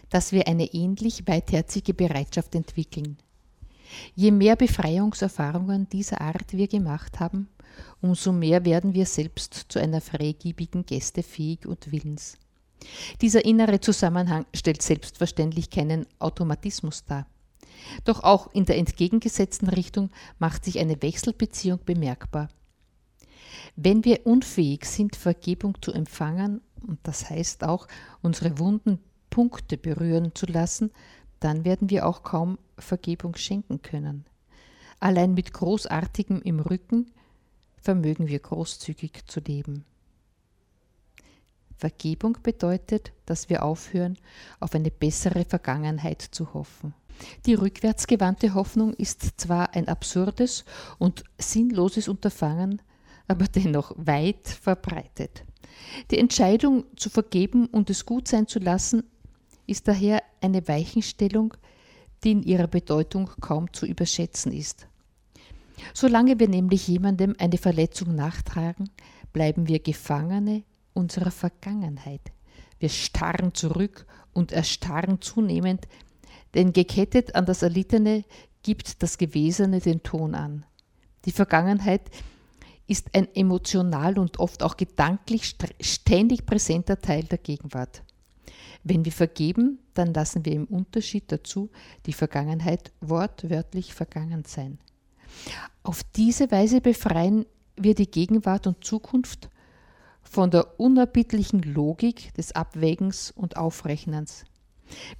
dass wir eine ähnlich weitherzige Bereitschaft entwickeln, Je mehr Befreiungserfahrungen dieser Art wir gemacht haben, umso mehr werden wir selbst zu einer freigebigen Gäste fähig und willens. Dieser innere Zusammenhang stellt selbstverständlich keinen Automatismus dar. Doch auch in der entgegengesetzten Richtung macht sich eine Wechselbeziehung bemerkbar. Wenn wir unfähig sind, Vergebung zu empfangen, und das heißt auch, unsere wunden Punkte berühren zu lassen, dann werden wir auch kaum Vergebung schenken können. Allein mit Großartigem im Rücken vermögen wir großzügig zu leben. Vergebung bedeutet, dass wir aufhören, auf eine bessere Vergangenheit zu hoffen. Die rückwärtsgewandte Hoffnung ist zwar ein absurdes und sinnloses Unterfangen, aber dennoch weit verbreitet. Die Entscheidung zu vergeben und es gut sein zu lassen ist daher eine Weichenstellung, die in ihrer Bedeutung kaum zu überschätzen ist. Solange wir nämlich jemandem eine Verletzung nachtragen, bleiben wir Gefangene unserer Vergangenheit. Wir starren zurück und erstarren zunehmend, denn gekettet an das Erlittene gibt das Gewesene den Ton an. Die Vergangenheit ist ein emotional und oft auch gedanklich ständig präsenter Teil der Gegenwart. Wenn wir vergeben, dann lassen wir im Unterschied dazu die Vergangenheit wortwörtlich vergangen sein. Auf diese Weise befreien wir die Gegenwart und Zukunft von der unerbittlichen Logik des Abwägens und Aufrechnens.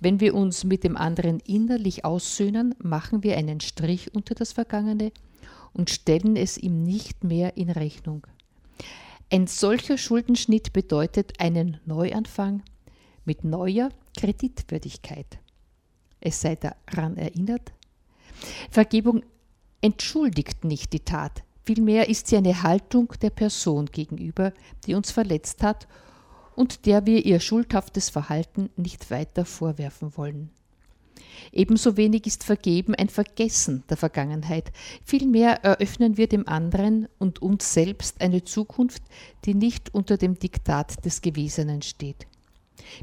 Wenn wir uns mit dem anderen innerlich aussöhnen, machen wir einen Strich unter das Vergangene und stellen es ihm nicht mehr in Rechnung. Ein solcher Schuldenschnitt bedeutet einen Neuanfang mit neuer Kreditwürdigkeit. Es sei daran erinnert, Vergebung entschuldigt nicht die Tat, vielmehr ist sie eine Haltung der Person gegenüber, die uns verletzt hat und der wir ihr schuldhaftes Verhalten nicht weiter vorwerfen wollen. Ebenso wenig ist Vergeben ein Vergessen der Vergangenheit. Vielmehr eröffnen wir dem anderen und uns selbst eine Zukunft, die nicht unter dem Diktat des Gewesenen steht.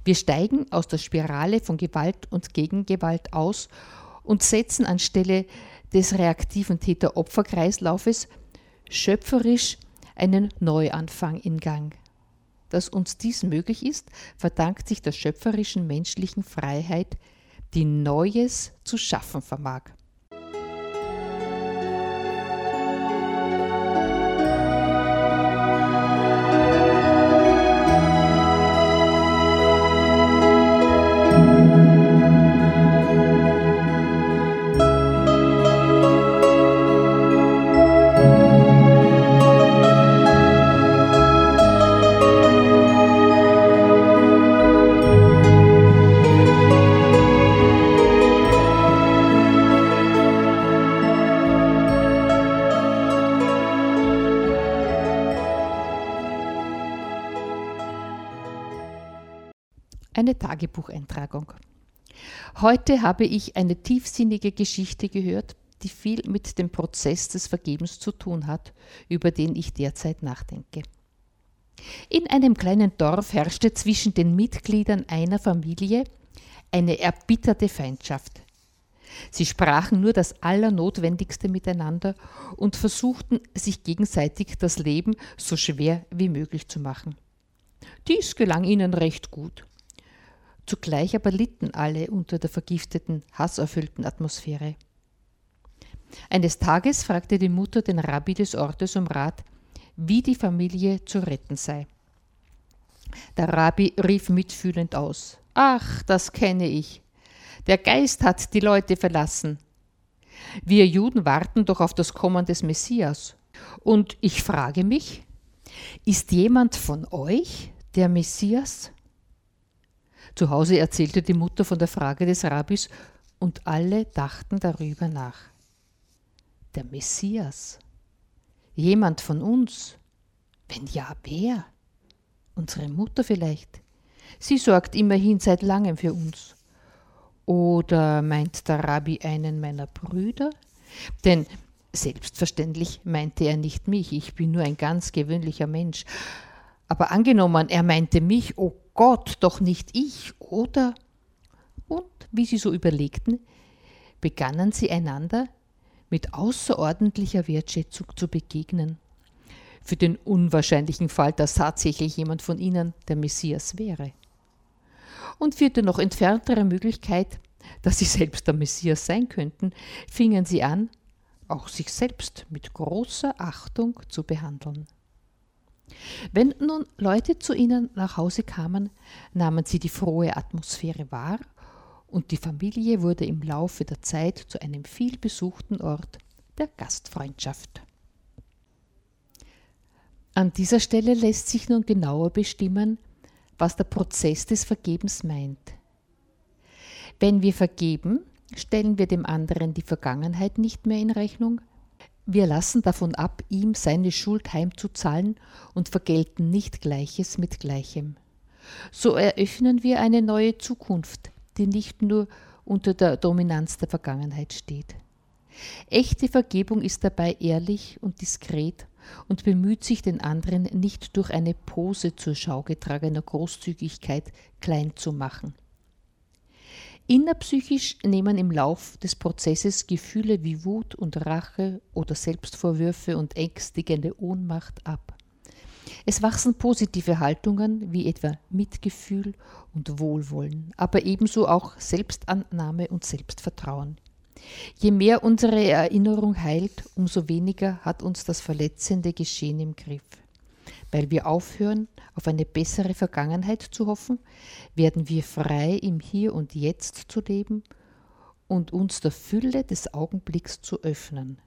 Wir steigen aus der Spirale von Gewalt und Gegengewalt aus und setzen anstelle des reaktiven Täter-Opfer-Kreislaufes schöpferisch einen Neuanfang in Gang. Dass uns dies möglich ist, verdankt sich der schöpferischen menschlichen Freiheit, die Neues zu schaffen vermag. Heute habe ich eine tiefsinnige Geschichte gehört, die viel mit dem Prozess des Vergebens zu tun hat, über den ich derzeit nachdenke. In einem kleinen Dorf herrschte zwischen den Mitgliedern einer Familie eine erbitterte Feindschaft. Sie sprachen nur das Allernotwendigste miteinander und versuchten, sich gegenseitig das Leben so schwer wie möglich zu machen. Dies gelang ihnen recht gut. Zugleich aber litten alle unter der vergifteten, hasserfüllten Atmosphäre. Eines Tages fragte die Mutter den Rabbi des Ortes um Rat, wie die Familie zu retten sei. Der Rabbi rief mitfühlend aus Ach, das kenne ich. Der Geist hat die Leute verlassen. Wir Juden warten doch auf das Kommen des Messias. Und ich frage mich, ist jemand von euch der Messias? Zu Hause erzählte die Mutter von der Frage des Rabbis und alle dachten darüber nach. Der Messias? Jemand von uns? Wenn ja, wer? Unsere Mutter vielleicht. Sie sorgt immerhin seit langem für uns. Oder meint der Rabbi einen meiner Brüder? Denn selbstverständlich meinte er nicht mich, ich bin nur ein ganz gewöhnlicher Mensch. Aber angenommen, er meinte mich, oh Gott, doch nicht ich, oder? Und wie sie so überlegten, begannen sie einander mit außerordentlicher Wertschätzung zu begegnen. Für den unwahrscheinlichen Fall, dass tatsächlich jemand von ihnen der Messias wäre. Und für die noch entferntere Möglichkeit, dass sie selbst der Messias sein könnten, fingen sie an, auch sich selbst mit großer Achtung zu behandeln. Wenn nun Leute zu ihnen nach Hause kamen, nahmen sie die frohe Atmosphäre wahr und die Familie wurde im Laufe der Zeit zu einem vielbesuchten Ort der Gastfreundschaft. An dieser Stelle lässt sich nun genauer bestimmen, was der Prozess des Vergebens meint. Wenn wir vergeben, stellen wir dem anderen die Vergangenheit nicht mehr in Rechnung, wir lassen davon ab, ihm seine Schuld heimzuzahlen und vergelten nicht Gleiches mit Gleichem. So eröffnen wir eine neue Zukunft, die nicht nur unter der Dominanz der Vergangenheit steht. Echte Vergebung ist dabei ehrlich und diskret und bemüht sich, den anderen nicht durch eine Pose zur Schau getragener Großzügigkeit klein zu machen. Innerpsychisch nehmen im Lauf des Prozesses Gefühle wie Wut und Rache oder Selbstvorwürfe und ängstigende Ohnmacht ab. Es wachsen positive Haltungen wie etwa Mitgefühl und Wohlwollen, aber ebenso auch Selbstannahme und Selbstvertrauen. Je mehr unsere Erinnerung heilt, umso weniger hat uns das verletzende Geschehen im Griff. Weil wir aufhören, auf eine bessere Vergangenheit zu hoffen, werden wir frei im Hier und Jetzt zu leben und uns der Fülle des Augenblicks zu öffnen.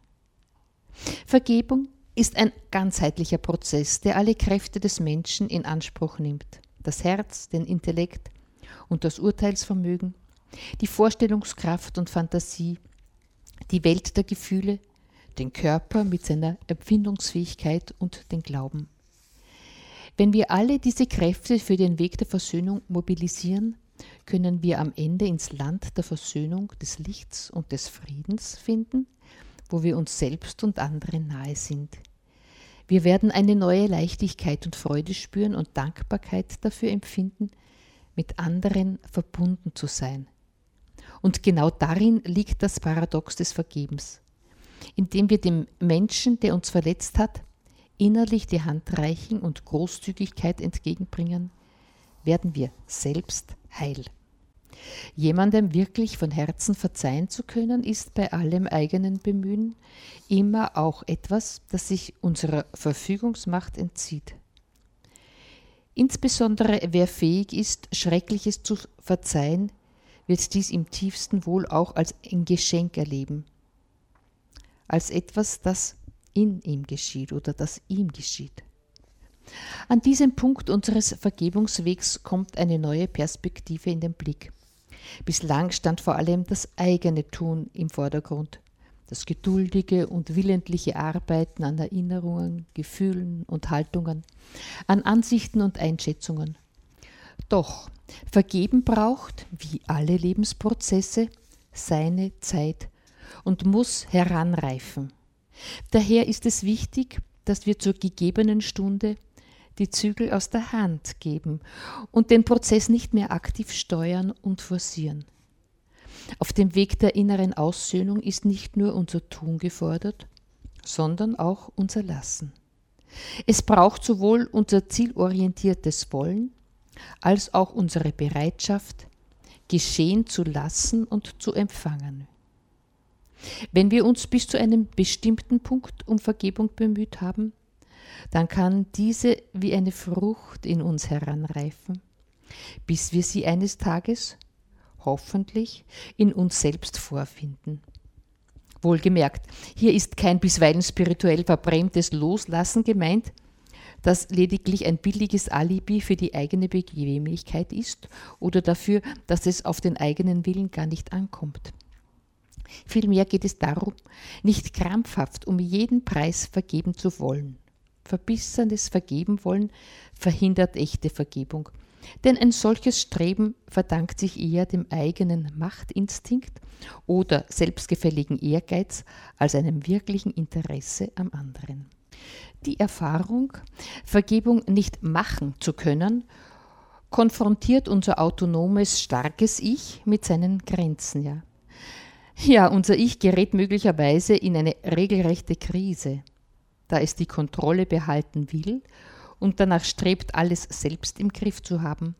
Vergebung ist ein ganzheitlicher Prozess, der alle Kräfte des Menschen in Anspruch nimmt. Das Herz, den Intellekt und das Urteilsvermögen, die Vorstellungskraft und Fantasie, die Welt der Gefühle, den Körper mit seiner Empfindungsfähigkeit und den Glauben. Wenn wir alle diese Kräfte für den Weg der Versöhnung mobilisieren, können wir am Ende ins Land der Versöhnung, des Lichts und des Friedens finden, wo wir uns selbst und anderen nahe sind. Wir werden eine neue Leichtigkeit und Freude spüren und Dankbarkeit dafür empfinden, mit anderen verbunden zu sein. Und genau darin liegt das Paradox des Vergebens, indem wir dem Menschen, der uns verletzt hat, innerlich die Hand reichen und Großzügigkeit entgegenbringen, werden wir selbst heil. Jemandem wirklich von Herzen verzeihen zu können, ist bei allem eigenen Bemühen immer auch etwas, das sich unserer Verfügungsmacht entzieht. Insbesondere wer fähig ist, Schreckliches zu verzeihen, wird dies im tiefsten wohl auch als ein Geschenk erleben, als etwas, das in ihm geschieht oder das ihm geschieht. An diesem Punkt unseres Vergebungswegs kommt eine neue Perspektive in den Blick. Bislang stand vor allem das eigene Tun im Vordergrund, das geduldige und willentliche Arbeiten an Erinnerungen, Gefühlen und Haltungen, an Ansichten und Einschätzungen. Doch Vergeben braucht, wie alle Lebensprozesse, seine Zeit und muss heranreifen. Daher ist es wichtig, dass wir zur gegebenen Stunde die Zügel aus der Hand geben und den Prozess nicht mehr aktiv steuern und forcieren. Auf dem Weg der inneren Aussöhnung ist nicht nur unser Tun gefordert, sondern auch unser Lassen. Es braucht sowohl unser zielorientiertes Wollen als auch unsere Bereitschaft, geschehen zu lassen und zu empfangen. Wenn wir uns bis zu einem bestimmten Punkt um Vergebung bemüht haben, dann kann diese wie eine Frucht in uns heranreifen, bis wir sie eines Tages, hoffentlich, in uns selbst vorfinden. Wohlgemerkt, hier ist kein bisweilen spirituell verbrämtes Loslassen gemeint, das lediglich ein billiges Alibi für die eigene Bequemlichkeit ist oder dafür, dass es auf den eigenen Willen gar nicht ankommt. Vielmehr geht es darum, nicht krampfhaft um jeden Preis vergeben zu wollen. Verbissenes Vergebenwollen verhindert echte Vergebung. Denn ein solches Streben verdankt sich eher dem eigenen Machtinstinkt oder selbstgefälligen Ehrgeiz als einem wirklichen Interesse am anderen. Die Erfahrung, Vergebung nicht machen zu können, konfrontiert unser autonomes, starkes Ich mit seinen Grenzen. Ja. Ja, unser Ich gerät möglicherweise in eine regelrechte Krise, da es die Kontrolle behalten will und danach strebt, alles selbst im Griff zu haben,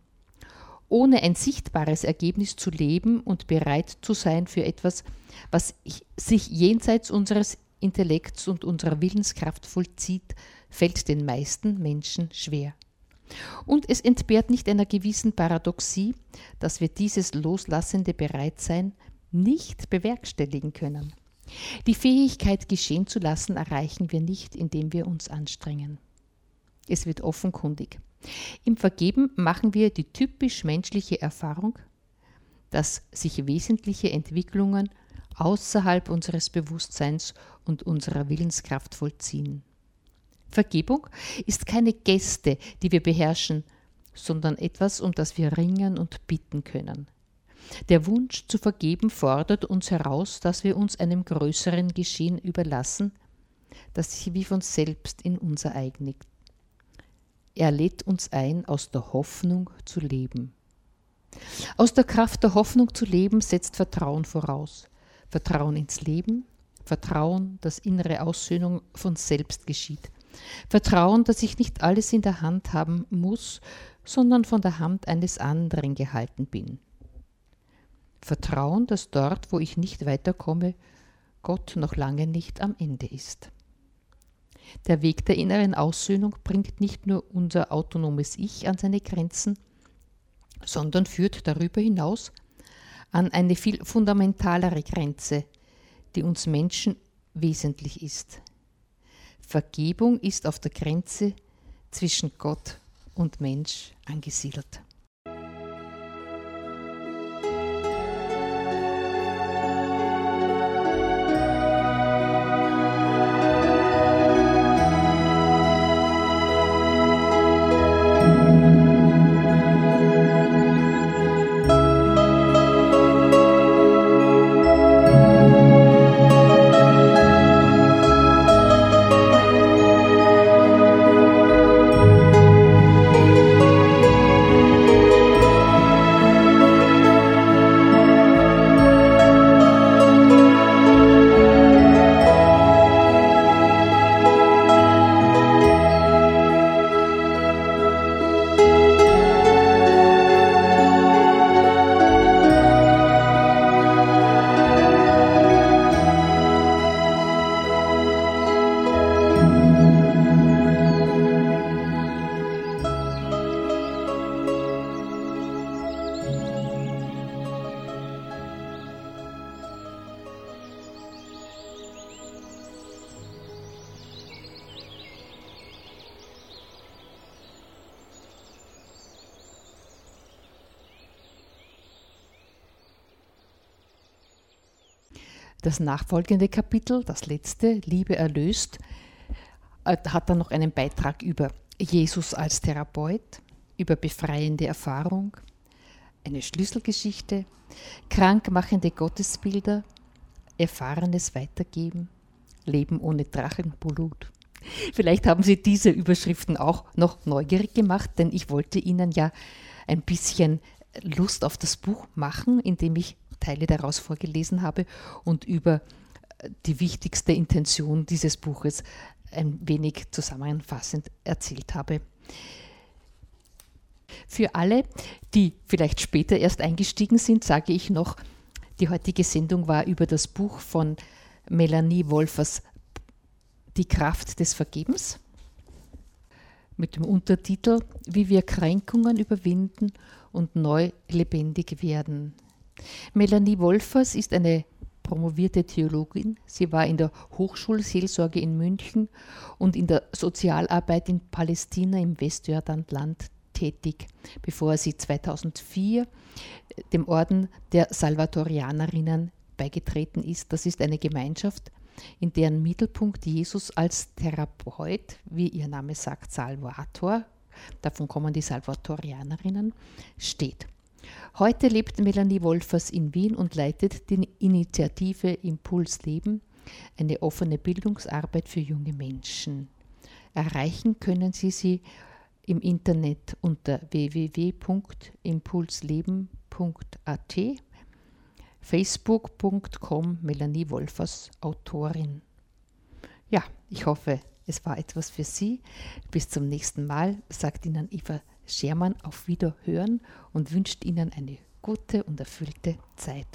ohne ein sichtbares Ergebnis zu leben und bereit zu sein für etwas, was sich jenseits unseres Intellekts und unserer Willenskraft vollzieht, fällt den meisten Menschen schwer. Und es entbehrt nicht einer gewissen Paradoxie, dass wir dieses loslassende Bereitsein nicht bewerkstelligen können. Die Fähigkeit, geschehen zu lassen, erreichen wir nicht, indem wir uns anstrengen. Es wird offenkundig. Im Vergeben machen wir die typisch menschliche Erfahrung, dass sich wesentliche Entwicklungen außerhalb unseres Bewusstseins und unserer Willenskraft vollziehen. Vergebung ist keine Geste, die wir beherrschen, sondern etwas, um das wir ringen und bitten können. Der Wunsch zu vergeben fordert uns heraus, dass wir uns einem größeren Geschehen überlassen, das sich wie von selbst in uns ereignet. Er lädt uns ein, aus der Hoffnung zu leben. Aus der Kraft der Hoffnung zu leben setzt Vertrauen voraus. Vertrauen ins Leben, Vertrauen, dass innere Aussöhnung von selbst geschieht. Vertrauen, dass ich nicht alles in der Hand haben muss, sondern von der Hand eines anderen gehalten bin. Vertrauen, dass dort, wo ich nicht weiterkomme, Gott noch lange nicht am Ende ist. Der Weg der inneren Aussöhnung bringt nicht nur unser autonomes Ich an seine Grenzen, sondern führt darüber hinaus an eine viel fundamentalere Grenze, die uns Menschen wesentlich ist. Vergebung ist auf der Grenze zwischen Gott und Mensch angesiedelt. Nachfolgende Kapitel, das letzte, Liebe erlöst, äh, hat dann noch einen Beitrag über Jesus als Therapeut, über befreiende Erfahrung, eine Schlüsselgeschichte, krankmachende Gottesbilder, erfahrenes Weitergeben, Leben ohne Drachenblut. Vielleicht haben Sie diese Überschriften auch noch neugierig gemacht, denn ich wollte Ihnen ja ein bisschen Lust auf das Buch machen, indem ich Teile daraus vorgelesen habe und über äh, die wichtigste Intention dieses Buches ein wenig zusammenfassend erzählt habe. Für alle, die vielleicht später erst eingestiegen sind, sage ich noch, die heutige Sendung war über das Buch von Melanie Wolfers Die Kraft des Vergebens mit dem Untertitel Wie wir Kränkungen überwinden und neu lebendig werden. Melanie Wolfers ist eine promovierte Theologin. Sie war in der Hochschulseelsorge in München und in der Sozialarbeit in Palästina im Westjordanland tätig, bevor sie 2004 dem Orden der Salvatorianerinnen beigetreten ist. Das ist eine Gemeinschaft, in deren Mittelpunkt Jesus als Therapeut, wie ihr Name sagt, Salvator, davon kommen die Salvatorianerinnen, steht. Heute lebt Melanie Wolfers in Wien und leitet die Initiative Impuls Leben, eine offene Bildungsarbeit für junge Menschen. Erreichen können Sie sie im Internet unter www.impulsleben.at, facebook.com Melanie Wolfers Autorin. Ja, ich hoffe, es war etwas für Sie. Bis zum nächsten Mal, sagt Ihnen Eva Schermann auf Wiederhören und wünscht Ihnen eine gute und erfüllte Zeit.